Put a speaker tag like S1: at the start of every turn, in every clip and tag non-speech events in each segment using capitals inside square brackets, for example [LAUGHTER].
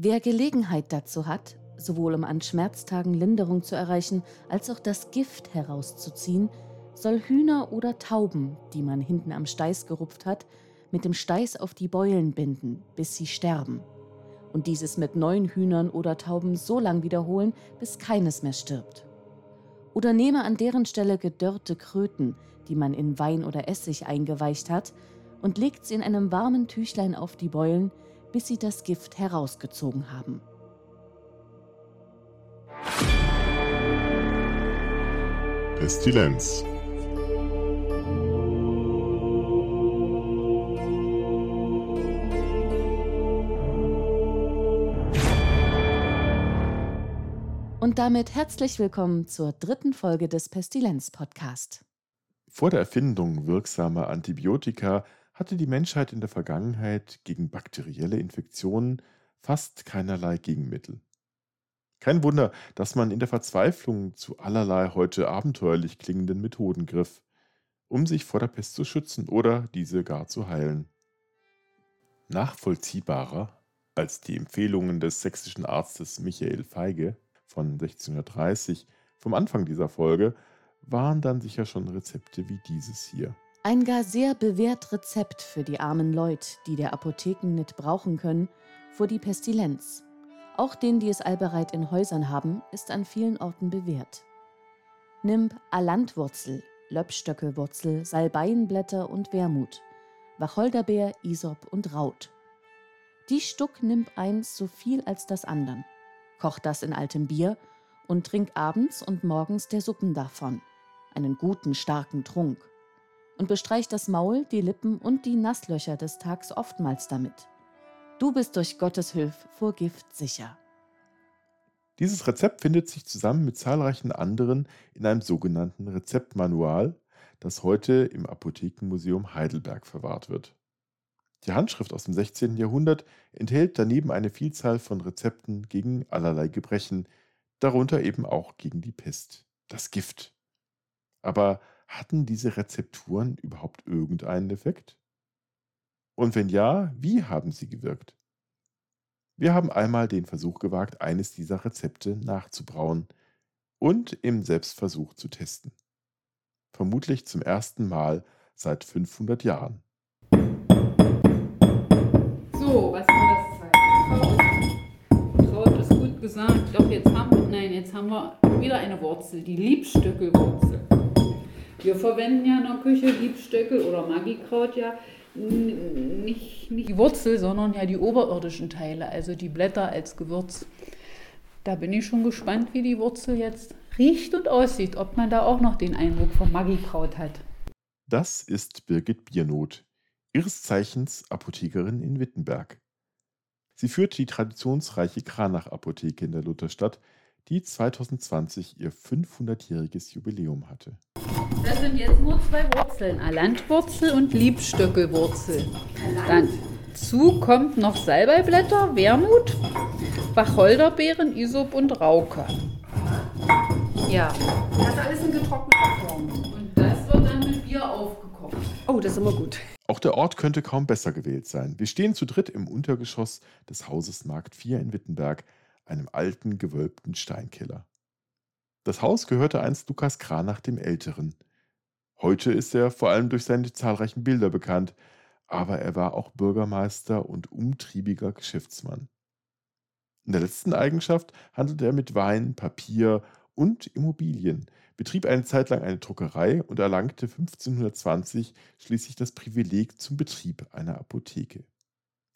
S1: Wer Gelegenheit dazu hat, sowohl um an Schmerztagen Linderung zu erreichen, als auch das Gift herauszuziehen, soll Hühner oder Tauben, die man hinten am Steiß gerupft hat, mit dem Steiß auf die Beulen binden, bis sie sterben. Und dieses mit neuen Hühnern oder Tauben so lang wiederholen, bis keines mehr stirbt. Oder nehme an deren Stelle gedörrte Kröten, die man in Wein oder Essig eingeweicht hat, und legt sie in einem warmen Tüchlein auf die Beulen, bis sie das Gift herausgezogen haben.
S2: Pestilenz.
S1: Und damit herzlich willkommen zur dritten Folge des Pestilenz-Podcast.
S2: Vor der Erfindung wirksamer Antibiotika hatte die Menschheit in der Vergangenheit gegen bakterielle Infektionen fast keinerlei Gegenmittel. Kein Wunder, dass man in der Verzweiflung zu allerlei heute abenteuerlich klingenden Methoden griff, um sich vor der Pest zu schützen oder diese gar zu heilen. Nachvollziehbarer als die Empfehlungen des sächsischen Arztes Michael Feige von 1630 vom Anfang dieser Folge waren dann sicher schon Rezepte wie dieses hier.
S1: Ein gar sehr bewährt Rezept für die armen Leute, die der Apotheken nicht brauchen können, vor die Pestilenz. Auch denen, die es allbereit in Häusern haben, ist an vielen Orten bewährt. Nimm Alandwurzel, Löppstöckelwurzel, Salbeienblätter und Wermut, Wacholderbeer, Isop und Raut. Die Stuck nimmt eins so viel als das andern, kocht das in altem Bier und trink abends und morgens der Suppen davon, einen guten, starken Trunk, und bestreicht das Maul, die Lippen und die Nasslöcher des Tags oftmals damit. Du bist durch Gottes Hilfe vor Gift sicher.
S2: Dieses Rezept findet sich zusammen mit zahlreichen anderen in einem sogenannten Rezeptmanual, das heute im Apothekenmuseum Heidelberg verwahrt wird. Die Handschrift aus dem 16. Jahrhundert enthält daneben eine Vielzahl von Rezepten gegen allerlei Gebrechen, darunter eben auch gegen die Pest, das Gift. Aber hatten diese Rezepturen überhaupt irgendeinen Effekt? Und wenn ja, wie haben sie gewirkt? Wir haben einmal den Versuch gewagt, eines dieser Rezepte nachzubrauen und im Selbstversuch zu testen. Vermutlich zum ersten Mal seit 500 Jahren.
S3: So, was war das? Kraut ist gut gesagt. Doch, jetzt haben nein, jetzt haben wir wieder eine Wurzel, die Liebstöckelwurzel. Wir verwenden ja in der Küche Liebstöckel oder Magikraut ja nicht, nicht die Wurzel, sondern ja die oberirdischen Teile, also die Blätter als Gewürz. Da bin ich schon gespannt, wie die Wurzel jetzt riecht und aussieht, ob man da auch noch den Eindruck vom Magikraut hat.
S2: Das ist Birgit Biernoth, ihres Zeichens Apothekerin in Wittenberg. Sie führt die traditionsreiche Kranach-Apotheke in der Lutherstadt, die 2020 ihr 500-jähriges Jubiläum hatte.
S3: Das sind jetzt nur zwei Wurzeln, Alandwurzel und Liebstöckelwurzel. Dann zu kommt noch Salbeiblätter, Wermut, Wacholderbeeren, Isop und Rauke. Ja.
S4: Das ist alles in getrockneter Form.
S3: Und das wird dann mit Bier aufgekocht.
S4: Oh, das ist immer gut.
S2: Auch der Ort könnte kaum besser gewählt sein. Wir stehen zu dritt im Untergeschoss des Hauses Markt 4 in Wittenberg, einem alten, gewölbten Steinkeller. Das Haus gehörte einst Lukas Kranach dem Älteren. Heute ist er vor allem durch seine zahlreichen Bilder bekannt, aber er war auch Bürgermeister und umtriebiger Geschäftsmann. In der letzten Eigenschaft handelte er mit Wein, Papier und Immobilien, betrieb eine Zeit lang eine Druckerei und erlangte 1520 schließlich das Privileg zum Betrieb einer Apotheke.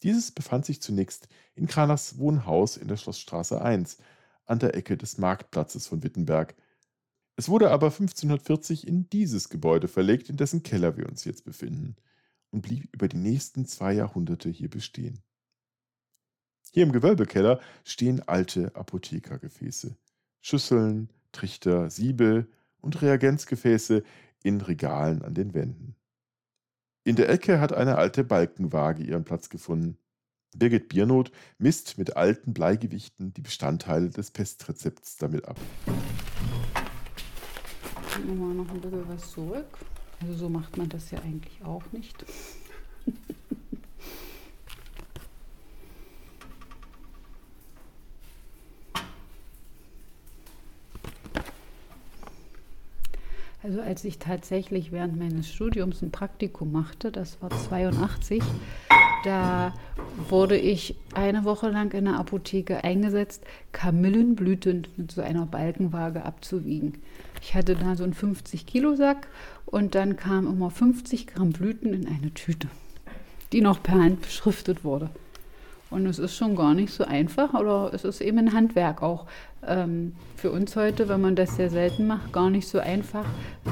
S2: Dieses befand sich zunächst in Kranachs Wohnhaus in der Schlossstraße 1 an der Ecke des Marktplatzes von Wittenberg, es wurde aber 1540 in dieses Gebäude verlegt, in dessen Keller wir uns jetzt befinden, und blieb über die nächsten zwei Jahrhunderte hier bestehen. Hier im Gewölbekeller stehen alte Apothekergefäße, Schüsseln, Trichter, Siebe und Reagenzgefäße in Regalen an den Wänden. In der Ecke hat eine alte Balkenwaage ihren Platz gefunden. Birgit Biernot misst mit alten Bleigewichten die Bestandteile des Pestrezepts damit ab.
S3: Nehmen wir mal noch ein bisschen was zurück. Also so macht man das ja eigentlich auch nicht. Also als ich tatsächlich während meines Studiums ein Praktikum machte, das war 82, da wurde ich eine Woche lang in der Apotheke eingesetzt, Kamillenblüten mit so einer Balkenwaage abzuwiegen. Ich hatte da so einen 50-Kilo-Sack und dann kamen immer 50 Gramm Blüten in eine Tüte, die noch per Hand beschriftet wurde. Und es ist schon gar nicht so einfach, oder es ist eben ein Handwerk auch ähm, für uns heute, wenn man das sehr selten macht, gar nicht so einfach,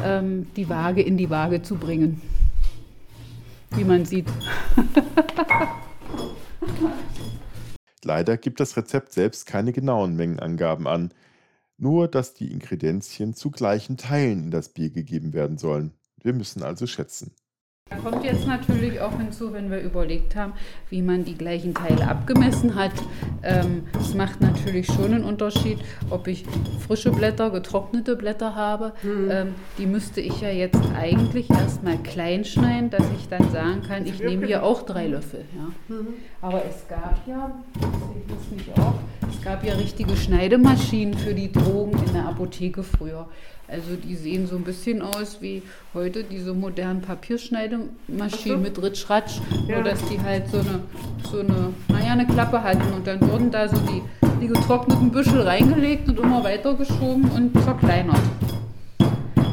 S3: ähm, die Waage in die Waage zu bringen. Wie man sieht.
S2: Leider gibt das Rezept selbst keine genauen Mengenangaben an, nur dass die Ingredienzien zu gleichen Teilen in das Bier gegeben werden sollen. Wir müssen also schätzen.
S3: Da kommt jetzt natürlich auch hinzu, wenn wir überlegt haben, wie man die gleichen Teile abgemessen hat. Ähm, es macht natürlich schon einen Unterschied, ob ich frische Blätter, getrocknete Blätter habe. Mhm. Ähm, die müsste ich ja jetzt eigentlich erstmal klein schneiden, dass ich dann sagen kann, ich nehme hier auch drei Löffel. Ja. Mhm. Aber es gab ja, ich nicht auch, es gab ja richtige Schneidemaschinen für die Drogen in der Apotheke früher. Also die sehen so ein bisschen aus wie heute diese modernen Papierschneidemaschinen so. mit Ritschratsch, ja. nur dass die halt so eine, so eine, naja, eine Klappe hatten und dann wurden da so die, die getrockneten Büschel reingelegt und immer weitergeschoben und zerkleinert.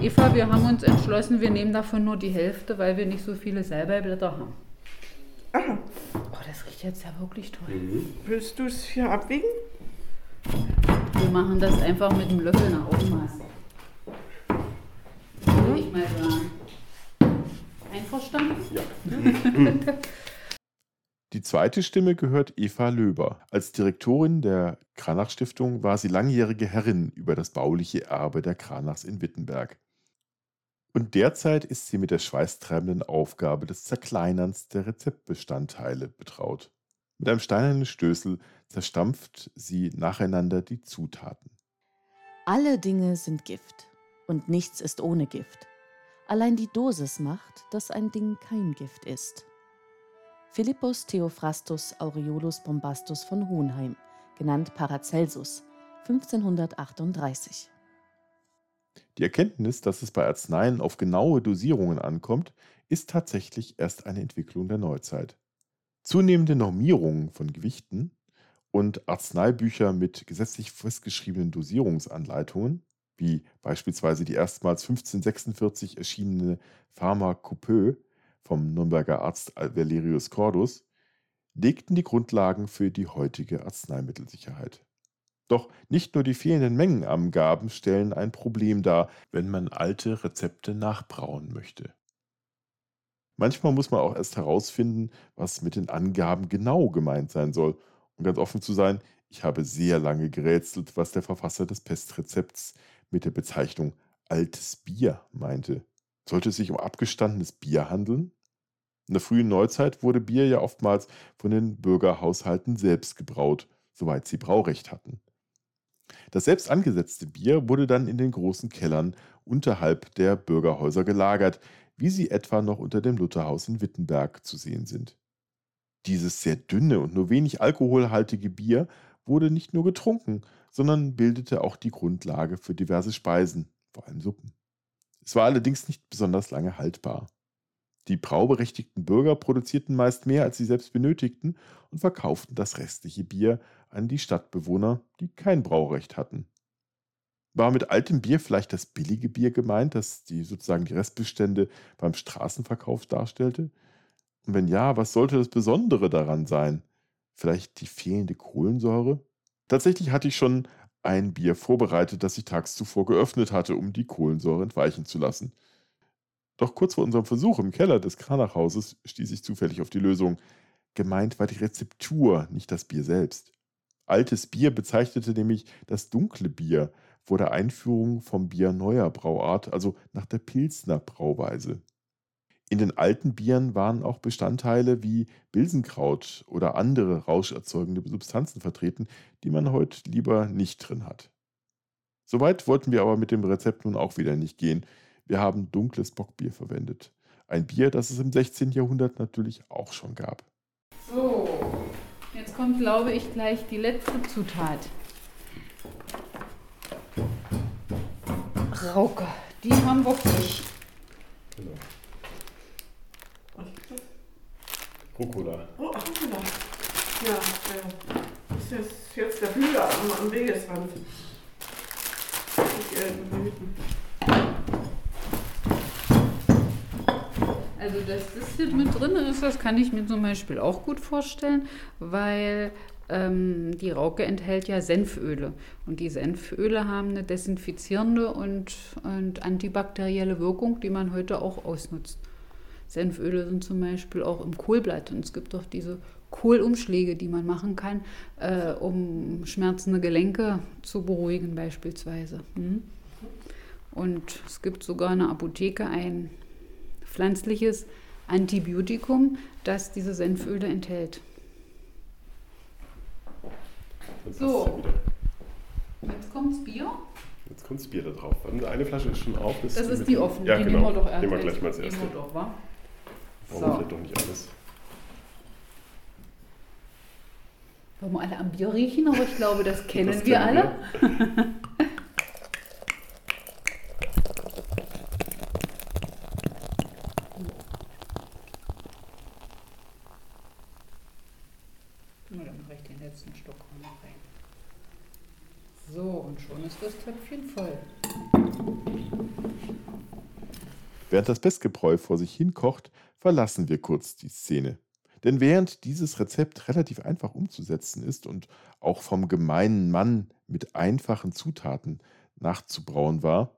S3: Eva, wir haben uns entschlossen, wir nehmen davon nur die Hälfte, weil wir nicht so viele Salbeiblätter haben. Aha. Oh, das riecht jetzt ja wirklich toll. Mhm.
S4: Willst du es hier abwiegen?
S3: Wir machen das einfach mit dem Löffel nach Ausmaß würde ich mal sagen. Einverstanden? Ja. [LAUGHS]
S2: Die zweite Stimme gehört Eva Löber. Als Direktorin der Kranach Stiftung war sie langjährige Herrin über das bauliche Erbe der Kranachs in Wittenberg. Und derzeit ist sie mit der schweißtreibenden Aufgabe des Zerkleinerns der Rezeptbestandteile betraut. Mit einem steinernen Stößel zerstampft sie nacheinander die Zutaten.
S1: Alle Dinge sind Gift und nichts ist ohne Gift. Allein die Dosis macht, dass ein Ding kein Gift ist. Philippus Theophrastus Aureolus Bombastus von Hohenheim, genannt Paracelsus, 1538.
S2: Die Erkenntnis, dass es bei Arzneien auf genaue Dosierungen ankommt, ist tatsächlich erst eine Entwicklung der Neuzeit. Zunehmende Normierungen von Gewichten und Arzneibücher mit gesetzlich festgeschriebenen Dosierungsanleitungen wie beispielsweise die erstmals 1546 erschienene Pharmakopoe vom Nürnberger Arzt Valerius Cordus, legten die Grundlagen für die heutige Arzneimittelsicherheit. Doch nicht nur die fehlenden Mengenangaben stellen ein Problem dar, wenn man alte Rezepte nachbrauen möchte. Manchmal muss man auch erst herausfinden, was mit den Angaben genau gemeint sein soll. Um ganz offen zu sein, ich habe sehr lange gerätselt, was der Verfasser des Pestrezepts mit der Bezeichnung altes Bier meinte. Sollte es sich um abgestandenes Bier handeln? In der frühen Neuzeit wurde Bier ja oftmals von den Bürgerhaushalten selbst gebraut, soweit sie Braurecht hatten. Das selbst angesetzte Bier wurde dann in den großen Kellern unterhalb der Bürgerhäuser gelagert, wie sie etwa noch unter dem Lutherhaus in Wittenberg zu sehen sind. Dieses sehr dünne und nur wenig alkoholhaltige Bier wurde nicht nur getrunken, sondern bildete auch die Grundlage für diverse Speisen, vor allem Suppen. Es war allerdings nicht besonders lange haltbar. Die brauberechtigten Bürger produzierten meist mehr, als sie selbst benötigten und verkauften das restliche Bier an die Stadtbewohner, die kein Braurecht hatten. War mit altem Bier vielleicht das billige Bier gemeint, das die sozusagen die Restbestände beim Straßenverkauf darstellte? Und wenn ja, was sollte das Besondere daran sein? Vielleicht die fehlende Kohlensäure? Tatsächlich hatte ich schon ein Bier vorbereitet, das ich tags zuvor geöffnet hatte, um die Kohlensäure entweichen zu lassen. Doch kurz vor unserem Versuch im Keller des Kranachhauses stieß ich zufällig auf die Lösung. Gemeint war die Rezeptur, nicht das Bier selbst. Altes Bier bezeichnete nämlich das dunkle Bier vor der Einführung vom Bier neuer Brauart, also nach der Pilsner Brauweise. In den alten Bieren waren auch Bestandteile wie Bilsenkraut oder andere rauscherzeugende Substanzen vertreten, die man heute lieber nicht drin hat. Soweit wollten wir aber mit dem Rezept nun auch wieder nicht gehen. Wir haben dunkles Bockbier verwendet. Ein Bier, das es im 16. Jahrhundert natürlich auch schon gab.
S3: So, jetzt kommt, glaube ich, gleich die letzte Zutat. Rauke, Die haben wir frisch.
S5: Genau. Rucola.
S4: Oh, ach, guck mal. Ja, ja. Das ist jetzt, jetzt der Hühler am, am Wegesrand. Gelben Blüten.
S3: Also, dass das hier mit drin ist, das kann ich mir zum Beispiel auch gut vorstellen, weil ähm, die Rauke enthält ja Senföle. Und die Senföle haben eine desinfizierende und, und antibakterielle Wirkung, die man heute auch ausnutzt. Senföle sind zum Beispiel auch im Kohlblatt und es gibt auch diese Kohlumschläge, die man machen kann, äh, um schmerzende Gelenke zu beruhigen beispielsweise. Hm? Und es gibt sogar in der Apotheke ein pflanzliches Antibiotikum, das diese Senföle enthält. So. Jetzt kommt's Bier.
S5: Jetzt kommt das Bier da drauf. Eine Flasche ist schon auf.
S3: Das ist
S5: mit-
S3: die offene.
S5: Ja,
S3: die
S5: genau.
S3: nehmen wir doch
S5: Nehmen wir
S3: erst-
S5: gleich mal als
S3: nehmen
S5: erste.
S3: wir doch, wa?
S5: Wir
S3: So.
S5: vielleicht doch nicht alles.
S3: Wollen wir alle am Bier riechen, aber ich glaube, das kennen
S5: Das
S3: wir
S5: kennen
S3: alle. Na, dann mache ich den letzten Stock auch noch rein. So, und schon ist das Töpfchen voll.
S2: Während das Bestgebräu vor sich hin kocht, verlassen wir kurz die Szene. Denn während dieses Rezept relativ einfach umzusetzen ist und auch vom gemeinen Mann mit einfachen Zutaten nachzubrauen war,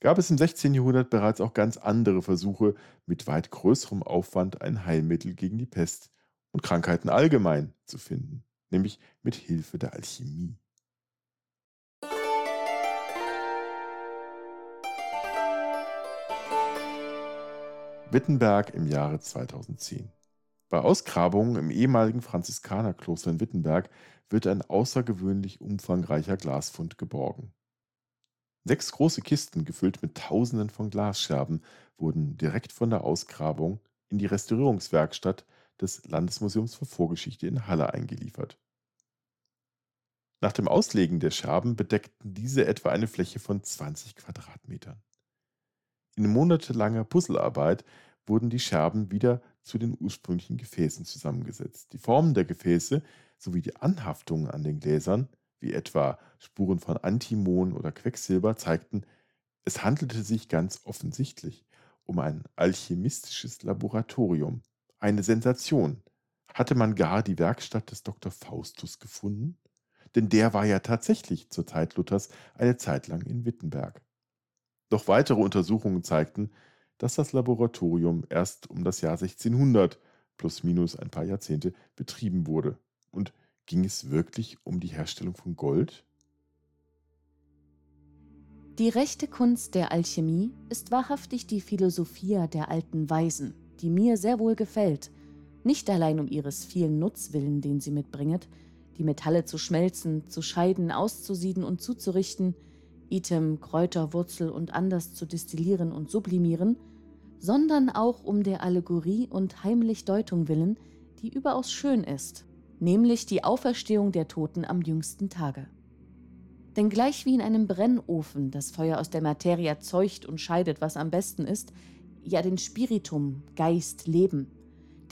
S2: gab es im 16. Jahrhundert bereits auch ganz andere Versuche, mit weit größerem Aufwand ein Heilmittel gegen die Pest und Krankheiten allgemein zu finden, nämlich mit Hilfe der Alchemie. Wittenberg im Jahre 2010. Bei Ausgrabungen im ehemaligen Franziskanerkloster in Wittenberg wird ein außergewöhnlich umfangreicher Glasfund geborgen. Sechs große Kisten, gefüllt mit Tausenden von Glasscherben, wurden direkt von der Ausgrabung in die Restaurierungswerkstatt des Landesmuseums für Vorgeschichte in Halle eingeliefert. Nach dem Auslegen der Scherben bedeckten diese etwa eine Fläche von 20 Quadratmetern. In monatelanger Puzzlearbeit wurden die Scherben wieder zu den ursprünglichen Gefäßen zusammengesetzt. Die Formen der Gefäße sowie die Anhaftungen an den Gläsern, wie etwa Spuren von Antimon oder Quecksilber, zeigten, es handelte sich ganz offensichtlich um ein alchemistisches Laboratorium. Eine Sensation. Hatte man gar die Werkstatt des Dr. Faustus gefunden? Denn der war ja tatsächlich zur Zeit Luthers eine Zeit lang in Wittenberg. Doch weitere Untersuchungen zeigten, dass das Laboratorium erst um das Jahr 1600 plus minus ein paar Jahrzehnte betrieben wurde. Und ging es wirklich um die Herstellung von Gold?
S1: Die rechte Kunst der Alchemie ist wahrhaftig die Philosophia der alten Weisen, die mir sehr wohl gefällt, nicht allein um ihres vielen Nutzwillen, den sie mitbringet, die Metalle zu schmelzen, zu scheiden, auszusieden und zuzurichten, Item, Kräuter, Wurzel und anders zu destillieren und sublimieren, sondern auch um der Allegorie und heimlich Deutung willen, die überaus schön ist, nämlich die Auferstehung der Toten am jüngsten Tage. Denn gleich wie in einem Brennofen das Feuer aus der Materie erzeugt und scheidet, was am besten ist, ja den Spiritum, Geist, Leben,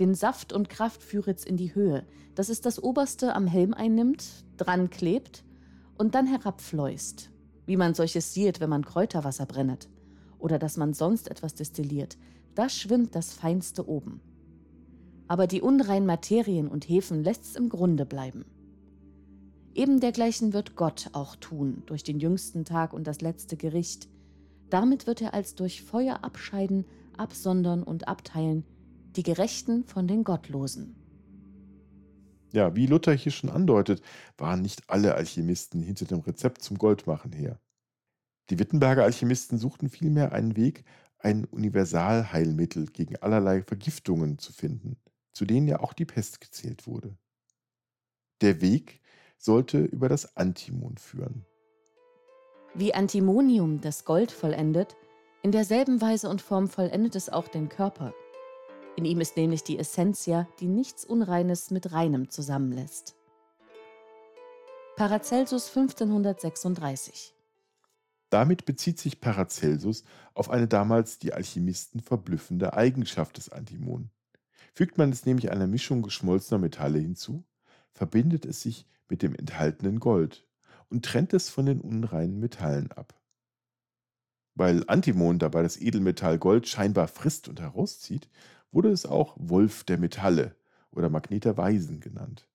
S1: den Saft und Kraft führet's in die Höhe, dass es das Oberste am Helm einnimmt, dran klebt und dann herabfleust, wie man solches sieht, wenn man Kräuterwasser brennet, oder dass man sonst etwas destilliert, da schwimmt das Feinste oben. Aber die unreinen Materien und Hefen lässt's im Grunde bleiben. Eben dergleichen wird Gott auch tun durch den jüngsten Tag und das letzte Gericht. Damit wird er als durch Feuer abscheiden, absondern und abteilen, die Gerechten von den Gottlosen.
S2: Ja, wie Luther hier schon andeutet, waren nicht alle Alchemisten hinter dem Rezept zum Goldmachen her. Die Wittenberger Alchemisten suchten vielmehr einen Weg, ein Universalheilmittel gegen allerlei Vergiftungen zu finden, zu denen ja auch die Pest gezählt wurde. Der Weg sollte über das Antimon führen.
S1: Wie Antimonium das Gold vollendet, in derselben Weise und Form vollendet es auch den Körper. In ihm ist nämlich die Essentia, die nichts Unreines mit Reinem zusammenlässt. Paracelsus 1536
S2: Damit bezieht sich Paracelsus auf eine damals die Alchemisten verblüffende Eigenschaft des Antimon. Fügt man es nämlich einer Mischung geschmolzener Metalle hinzu, verbindet es sich mit dem enthaltenen Gold und trennt es von den unreinen Metallen ab. Weil Antimon dabei das Edelmetall Gold scheinbar frisst und herauszieht, wurde es auch Wolf der Metalle oder Magnet der Weisen genannt.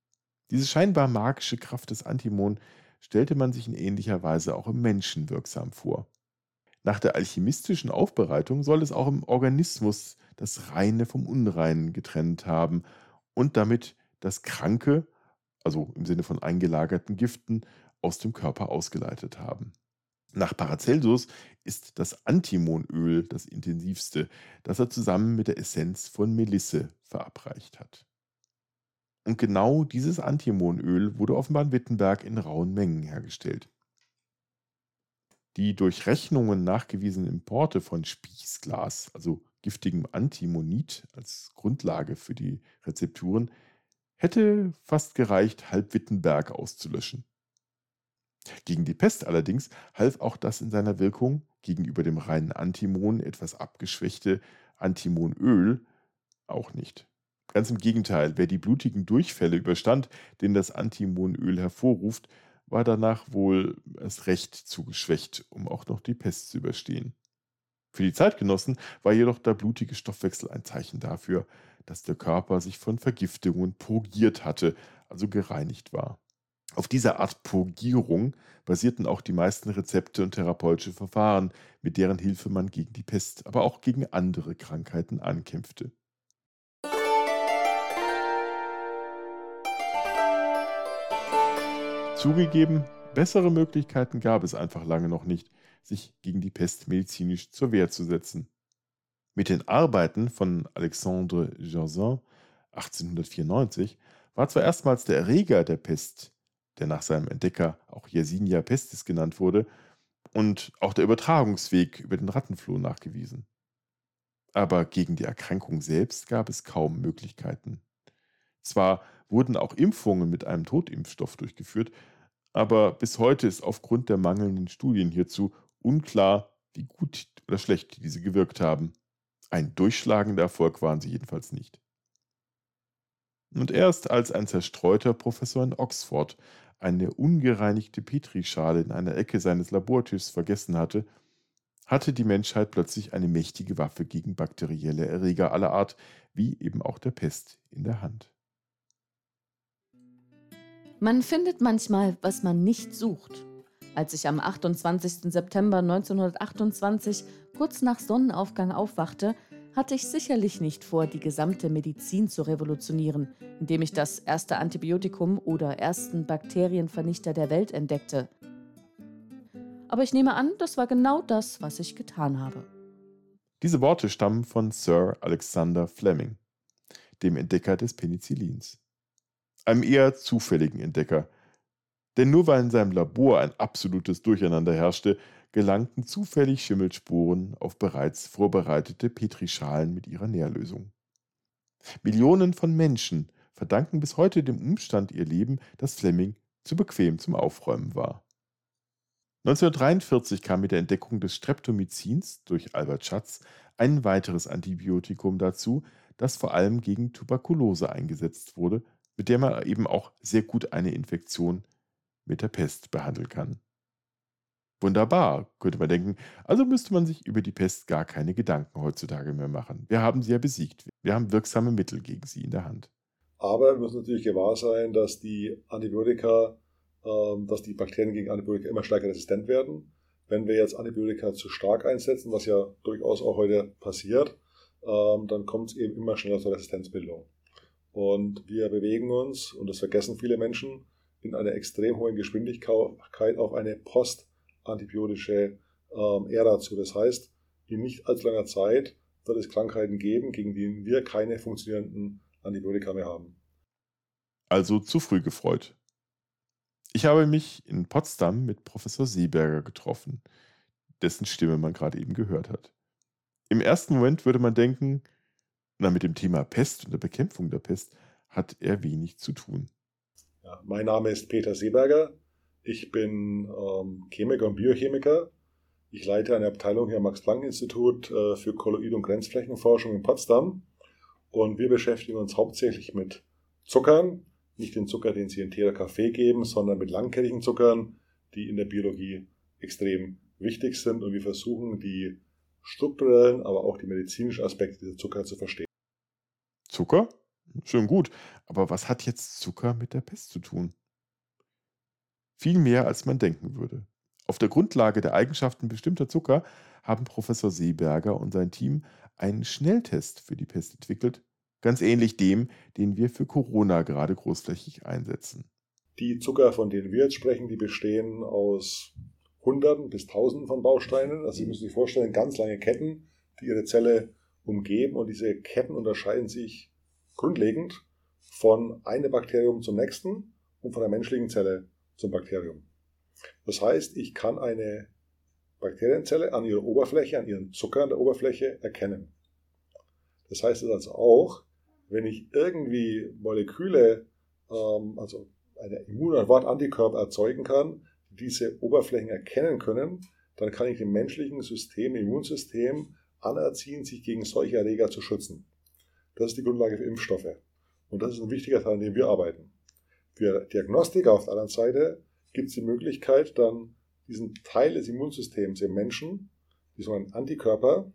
S2: Diese scheinbar magische Kraft des Antimon stellte man sich in ähnlicher Weise auch im Menschen wirksam vor. Nach der alchemistischen Aufbereitung soll es auch im Organismus das Reine vom Unreinen getrennt haben und damit das Kranke, also im Sinne von eingelagerten Giften, aus dem Körper ausgeleitet haben. Nach Paracelsus ist das Antimonöl das intensivste, das er zusammen mit der Essenz von Melisse verabreicht hat. Und genau dieses Antimonöl wurde offenbar in Wittenberg in rauen Mengen hergestellt. Die durch Rechnungen nachgewiesenen Importe von Spießglas, also giftigem Antimonit als Grundlage für die Rezepturen, hätte fast gereicht, halb Wittenberg auszulöschen. Gegen die Pest allerdings half auch das in seiner Wirkung gegenüber dem reinen Antimon etwas abgeschwächte Antimonöl auch nicht. Ganz im Gegenteil, wer die blutigen Durchfälle überstand, den das Antimonöl hervorruft, war danach wohl erst recht zu geschwächt, um auch noch die Pest zu überstehen. Für die Zeitgenossen war jedoch der blutige Stoffwechsel ein Zeichen dafür, dass der Körper sich von Vergiftungen purgiert hatte, also gereinigt war. Auf dieser Art Purgierung basierten auch die meisten Rezepte und therapeutische Verfahren, mit deren Hilfe man gegen die Pest, aber auch gegen andere Krankheiten ankämpfte. Zugegeben, bessere Möglichkeiten gab es einfach lange noch nicht, sich gegen die Pest medizinisch zur Wehr zu setzen. Mit den Arbeiten von Alexandre Jarzin 1894 war zwar erstmals der Erreger der Pest der nach seinem Entdecker auch Yersinia pestis genannt wurde, und auch der Übertragungsweg über den Rattenfloh nachgewiesen. Aber gegen die Erkrankung selbst gab es kaum Möglichkeiten. Zwar wurden auch Impfungen mit einem Totimpfstoff durchgeführt, aber bis heute ist aufgrund der mangelnden Studien hierzu unklar, wie gut oder schlecht diese gewirkt haben. Ein durchschlagender Erfolg waren sie jedenfalls nicht. Und erst als ein zerstreuter Professor in Oxford eine ungereinigte Petrischale in einer Ecke seines Labortischs vergessen hatte, hatte die Menschheit plötzlich eine mächtige Waffe gegen bakterielle Erreger aller Art, wie eben auch der Pest, in der Hand.
S1: Man findet manchmal, was man nicht sucht. Als ich am 28. September 1928 kurz nach Sonnenaufgang aufwachte, hatte ich sicherlich nicht vor, die gesamte Medizin zu revolutionieren, indem ich das erste Antibiotikum oder ersten Bakterienvernichter der Welt entdeckte. Aber ich nehme an, das war genau das, was ich getan habe.
S2: Diese Worte stammen von Sir Alexander Fleming, dem Entdecker des Penicillins. Einem eher zufälligen Entdecker. Denn nur weil in seinem Labor ein absolutes Durcheinander herrschte, gelangten zufällig Schimmelspuren auf bereits vorbereitete Petrischalen mit ihrer Nährlösung. Millionen von Menschen verdanken bis heute dem Umstand ihr Leben, dass Fleming zu bequem zum Aufräumen war. 1943 kam mit der Entdeckung des Streptomycins durch Albert Schatz ein weiteres Antibiotikum dazu, das vor allem gegen Tuberkulose eingesetzt wurde, mit der man eben auch sehr gut eine Infektion mit der Pest behandeln kann. Wunderbar, könnte man denken. Also müsste man sich über die Pest gar keine Gedanken heutzutage mehr machen. Wir haben sie ja besiegt. Wir haben wirksame Mittel gegen sie in der Hand.
S6: Aber wir müssen natürlich gewahr sein, dass die Antibiotika, ähm, dass die Bakterien gegen Antibiotika immer stärker resistent werden. Wenn wir jetzt Antibiotika zu stark einsetzen, was ja durchaus auch heute passiert, ähm, dann kommt es eben immer schneller zur Resistenzbildung. Und wir bewegen uns, und das vergessen viele Menschen, in einer extrem hohen Geschwindigkeit auf eine Post- antibiotische ähm, Ära zu. Das heißt, in nicht allzu langer Zeit wird es Krankheiten geben, gegen die wir keine funktionierenden Antibiotika mehr haben.
S2: Also zu früh gefreut. Ich habe mich in Potsdam mit Professor Seeberger getroffen, dessen Stimme man gerade eben gehört hat. Im ersten Moment würde man denken, na, mit dem Thema Pest und der Bekämpfung der Pest hat er wenig zu tun.
S6: Ja, mein Name ist Peter Seeberger. Ich bin ähm, Chemiker und Biochemiker. Ich leite eine Abteilung hier am Max-Planck-Institut äh, für Kolloid- und Grenzflächenforschung in Potsdam. Und wir beschäftigen uns hauptsächlich mit Zuckern, nicht den Zucker, den Sie in Tee oder Kaffee geben, sondern mit langkettigen Zuckern, die in der Biologie extrem wichtig sind. Und wir versuchen, die strukturellen, aber auch die medizinischen Aspekte dieser Zucker zu verstehen.
S2: Zucker? Schön gut. Aber was hat jetzt Zucker mit der Pest zu tun? Viel mehr, als man denken würde. Auf der Grundlage der Eigenschaften bestimmter Zucker haben Professor Seeberger und sein Team einen Schnelltest für die Pest entwickelt, ganz ähnlich dem, den wir für Corona gerade großflächig einsetzen.
S6: Die Zucker, von denen wir jetzt sprechen, die bestehen aus Hunderten bis Tausenden von Bausteinen. Also Sie müssen sich vorstellen, ganz lange Ketten, die Ihre Zelle umgeben. Und diese Ketten unterscheiden sich grundlegend von einem Bakterium zum nächsten und von der menschlichen Zelle zum Bakterium. Das heißt, ich kann eine Bakterienzelle an ihrer Oberfläche, an ihren Zucker an der Oberfläche erkennen. Das heißt also auch, wenn ich irgendwie Moleküle, ähm, also eine Immunantwort Antikörper erzeugen kann, die diese Oberflächen erkennen können, dann kann ich dem menschlichen System, dem Immunsystem anerziehen, sich gegen solche Erreger zu schützen. Das ist die Grundlage für Impfstoffe. Und das ist ein wichtiger Teil, an dem wir arbeiten. Für Diagnostiker auf der anderen Seite gibt es die Möglichkeit, dann diesen Teil des Immunsystems im Menschen, die sogenannten Antikörper,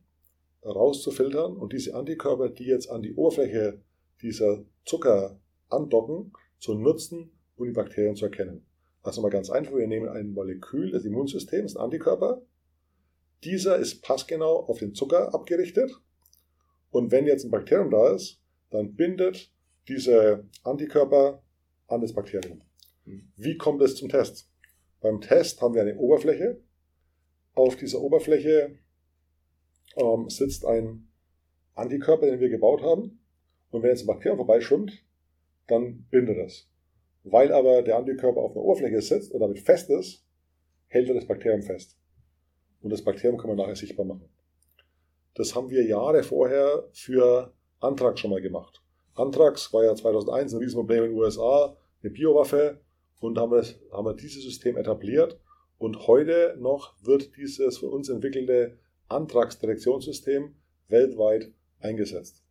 S6: rauszufiltern und diese Antikörper, die jetzt an die Oberfläche dieser Zucker andocken, zu nutzen, um die Bakterien zu erkennen. Also mal ganz einfach, wir nehmen ein Molekül des Immunsystems, ein Antikörper. Dieser ist passgenau auf den Zucker abgerichtet. Und wenn jetzt ein Bakterium da ist, dann bindet diese Antikörper an das Bakterium. Wie kommt es zum Test? Beim Test haben wir eine Oberfläche. Auf dieser Oberfläche ähm, sitzt ein Antikörper, den wir gebaut haben. Und wenn jetzt ein Bakterium vorbeischwimmt, dann bindet es. Weil aber der Antikörper auf einer Oberfläche sitzt und damit fest ist, hält er das Bakterium fest. Und das Bakterium kann man nachher sichtbar machen. Das haben wir Jahre vorher für Anthrax schon mal gemacht. Anthrax war ja 2001 ein Riesenproblem in den USA, eine Biowaffe und haben wir, haben wir dieses System etabliert. Und heute noch wird dieses von uns entwickelte Antragsdirektionssystem weltweit eingesetzt.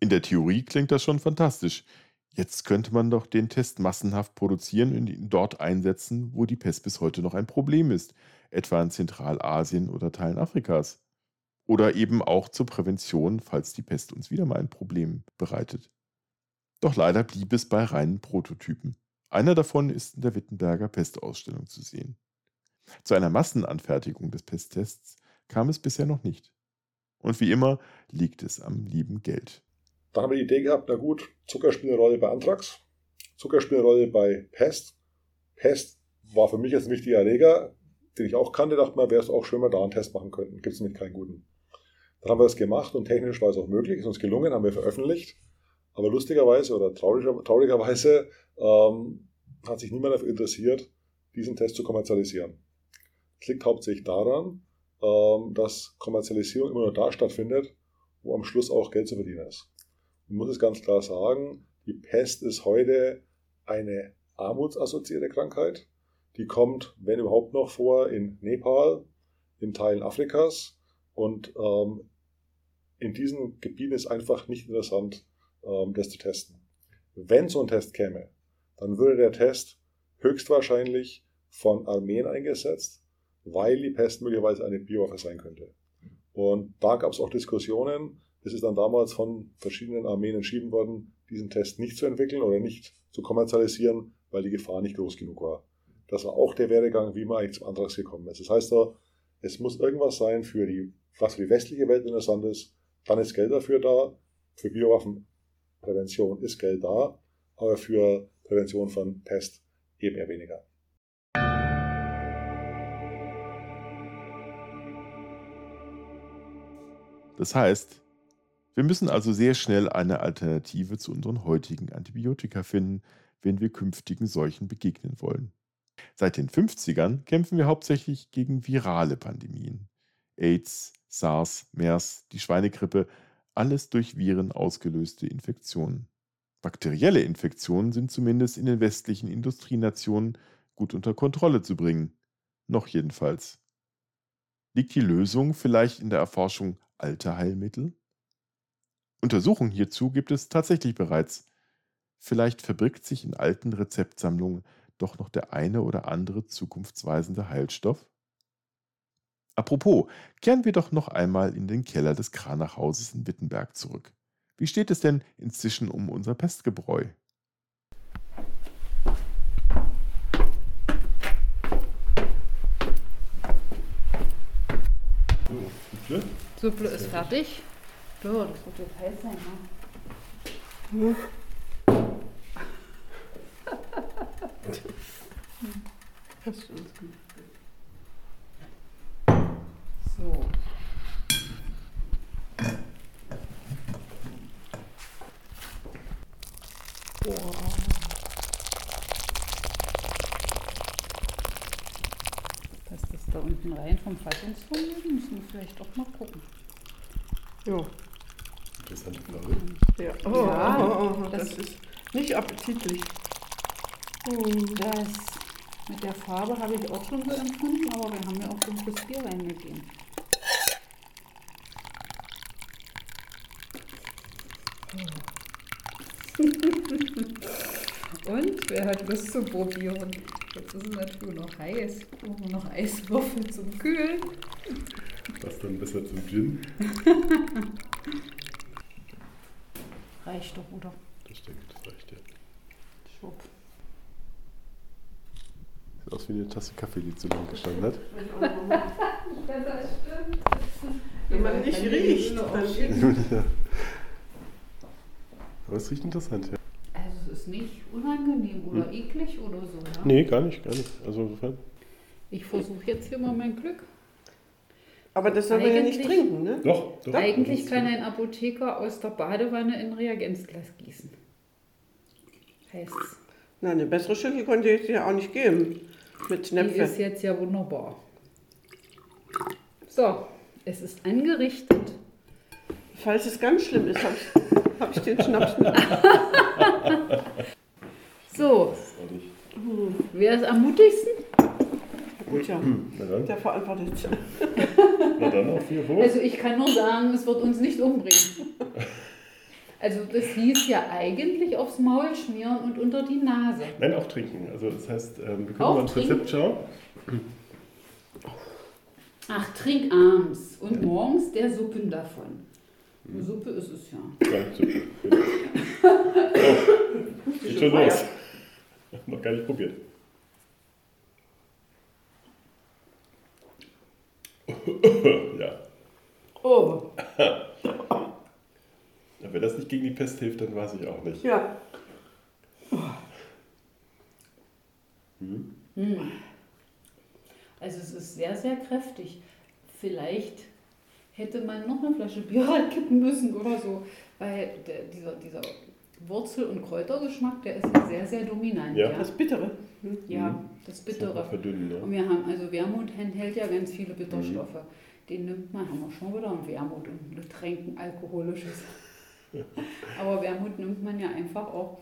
S2: In der Theorie klingt das schon fantastisch. Jetzt könnte man doch den Test massenhaft produzieren und ihn dort einsetzen, wo die Pest bis heute noch ein Problem ist, etwa in Zentralasien oder Teilen Afrikas. Oder eben auch zur Prävention, falls die Pest uns wieder mal ein Problem bereitet. Doch leider blieb es bei reinen Prototypen. Einer davon ist in der Wittenberger Pestausstellung zu sehen. Zu einer Massenanfertigung des Pesttests kam es bisher noch nicht. Und wie immer liegt es am lieben Geld.
S6: Dann haben wir die Idee gehabt, na gut, Zucker spielt eine Rolle bei Anthrax, Zucker spielt eine Rolle bei Pest. Pest war für mich jetzt ein wichtiger Erreger, den ich auch kannte, dachte mal, wäre es auch schön, wenn wir da einen Test machen könnten. Gibt es nämlich keinen guten. Dann haben wir das gemacht und technisch war es auch möglich, ist uns gelungen, haben wir veröffentlicht. Aber lustigerweise oder trauriger, traurigerweise ähm, hat sich niemand dafür interessiert, diesen Test zu kommerzialisieren. Das liegt hauptsächlich daran, ähm, dass Kommerzialisierung immer nur da stattfindet, wo am Schluss auch Geld zu verdienen ist. Man muss es ganz klar sagen, die Pest ist heute eine armutsassoziierte Krankheit. Die kommt, wenn überhaupt noch vor, in Nepal, in Teilen Afrikas. Und ähm, in diesen Gebieten ist einfach nicht interessant, das zu testen. Wenn so ein Test käme, dann würde der Test höchstwahrscheinlich von Armeen eingesetzt, weil die Pest möglicherweise eine Biowaffe sein könnte. Und da gab es auch Diskussionen. Es ist dann damals von verschiedenen Armeen entschieden worden, diesen Test nicht zu entwickeln oder nicht zu kommerzialisieren, weil die Gefahr nicht groß genug war. Das war auch der Werdegang, wie man eigentlich zum Antrags gekommen ist. Das heißt, es muss irgendwas sein, für die, was für die westliche Welt interessant ist. Dann ist Geld dafür da. Für Biowaffenprävention ist Geld da, aber für Prävention von Pest eben eher weniger.
S2: Das heißt, wir müssen also sehr schnell eine Alternative zu unseren heutigen Antibiotika finden, wenn wir künftigen Seuchen begegnen wollen. Seit den 50ern kämpfen wir hauptsächlich gegen virale Pandemien. AIDS, SARS, MERS, die Schweinegrippe, alles durch Viren ausgelöste Infektionen. Bakterielle Infektionen sind zumindest in den westlichen Industrienationen gut unter Kontrolle zu bringen. Noch jedenfalls. Liegt die Lösung vielleicht in der Erforschung alter Heilmittel? Untersuchungen hierzu gibt es tatsächlich bereits. Vielleicht verbirgt sich in alten Rezeptsammlungen doch noch der eine oder andere zukunftsweisende Heilstoff? Apropos, kehren wir doch noch einmal in den Keller des Kranachhauses in Wittenberg zurück. Wie steht es denn inzwischen um unser Pestgebräu?
S5: Suppe?
S3: Suppe ist fertig. So, das wird jetzt heiß sein, ne?
S4: Passt [LAUGHS] schon ganz gut.
S3: So. Passt das da unten rein vom Fassungsvermögen? Müssen wir vielleicht doch mal gucken.
S4: Ja.
S5: Interessante Frage.
S4: Ja. Oh,
S3: Ja,
S4: oh, oh, oh, das,
S3: das-
S4: ist nicht appetitlich.
S3: Das mit der Farbe habe ich auch schon so empfunden, aber wir haben ja auch dunkles Bier reingegeben. [LAUGHS] Und wer hat Lust zu probieren? Jetzt ist es natürlich noch heiß. Brauchen wir noch Eiswürfel zum Kühlen.
S5: Was dann besser zum Gin? [LAUGHS]
S3: Reicht doch, oder?
S5: Das denke ich, das reicht ja.
S3: Schwupp.
S2: Sieht aus wie eine Tasse Kaffee, die zu lang gestanden hat. [LAUGHS]
S3: Das stimmt.
S4: Wenn man nicht riecht, dann
S5: Aber es riecht interessant, ja.
S3: Also es ist nicht unangenehm oder eklig oder so, ja?
S5: Nee, gar nicht, gar nicht. Also insofern.
S3: Ich versuche jetzt hier mal mein Glück.
S4: Aber das soll man ja nicht trinken, ne?
S5: Doch, doch.
S3: Eigentlich kann ein Apotheker aus der Badewanne in Reagenzglas gießen. Heißt's.
S4: Na, eine bessere Schüssel konnte ich dir auch nicht geben. Mit
S3: Die ist jetzt ja wunderbar. So, es ist angerichtet.
S4: Falls es ganz schlimm ist, habe ich, hab ich den Schnaps mit. [LAUGHS]
S3: So,
S5: nicht.
S3: wer ist am mutigsten?
S4: Gut, ja.
S5: Na dann,
S4: Der verantwortet.
S5: na dann auf vier hoch.
S3: Also ich kann nur sagen, es wird uns nicht umbringen. Also das hieß ja eigentlich aufs Maul schmieren und unter die Nase.
S5: Nein, auch trinken. Also das heißt, ähm, wir können
S3: Auch
S5: mal ins? Rezept schauen.
S3: Ach, trink abends und morgens der Suppen davon. Eine Suppe ist es ja.
S5: Ja, super. Oh, geht schon los. Noch gar nicht probiert. ja.
S4: Oh,
S5: Ja, Wenn das nicht gegen die Pest hilft, dann weiß ich auch nicht.
S4: ja.
S3: Also es ist sehr, sehr kräftig. Vielleicht hätte man noch eine Flasche Bier [LAUGHS] kippen müssen oder so, weil der, dieser, dieser Wurzel- und Kräutergeschmack, der ist ja sehr, sehr dominant.
S5: Ja.
S3: Ja,
S4: Das Bittere.
S3: ja
S5: Mhm.
S3: das
S5: Das
S3: Bittere.
S5: verdünnen,
S3: Und
S5: ne?
S3: wir haben, also Wermut enthält ja ganz viele Bitterstoffe. Den nimmt man, haben wir schon wieder ein Wermut und Getränken alkoholisches. [LAUGHS] Aber Wermut nimmt man ja einfach auch,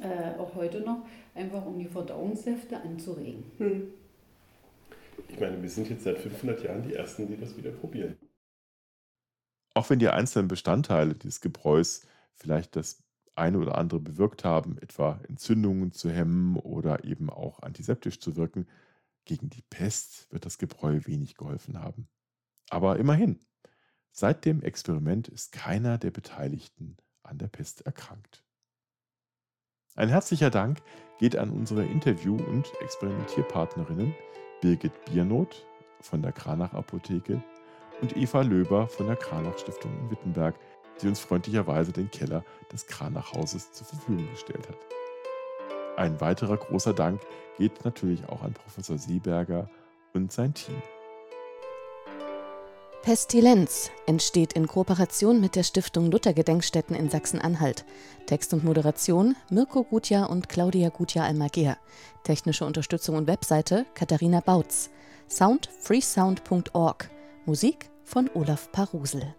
S3: äh, auch heute noch, einfach um die Verdauungssäfte anzuregen.
S4: Hm.
S5: Ich meine, wir sind jetzt seit 500 Jahren die Ersten, die das wieder probieren.
S2: Auch wenn die einzelnen Bestandteile dieses Gebräus vielleicht das eine oder andere bewirkt haben, etwa Entzündungen zu hemmen oder eben auch antiseptisch zu wirken, gegen die Pest wird das Gebräu wenig geholfen haben. Aber immerhin, seit dem Experiment ist keiner der Beteiligten an der Pest erkrankt. Ein herzlicher Dank geht an unsere Interview- und Experimentierpartnerinnen Birgit Biernoth von der Kranach Apotheke und Eva Löber von der Kranach Stiftung in Wittenberg, die uns freundlicherweise den Keller des Kranach-Hauses zur Verfügung gestellt hat. Ein weiterer großer Dank geht natürlich auch an Professor Seeberger und sein Team.
S1: Pestilenz entsteht in Kooperation mit der Stiftung Luther Gedenkstätten in Sachsen-Anhalt. Text und Moderation Mirko Gutjahr und Claudia Gutjahr-Almagier. Technische Unterstützung und Webseite Katharina Bautz. Sound freesound.org. Musik von Olaf Parusel.